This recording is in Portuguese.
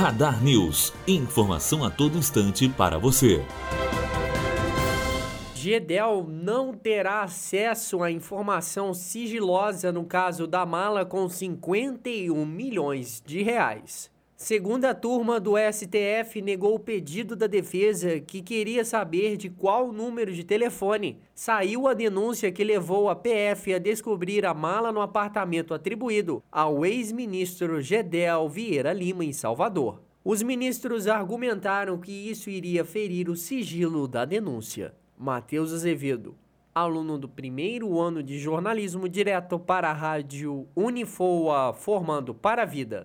Radar News. Informação a todo instante para você. Gedel não terá acesso à informação sigilosa no caso da mala com 51 milhões de reais. Segunda turma do STF negou o pedido da defesa que queria saber de qual número de telefone saiu a denúncia que levou a PF a descobrir a mala no apartamento atribuído ao ex-ministro Gedel Vieira Lima em Salvador. Os ministros argumentaram que isso iria ferir o sigilo da denúncia. Matheus Azevedo, aluno do primeiro ano de jornalismo direto para a rádio Unifoa, formando para a vida.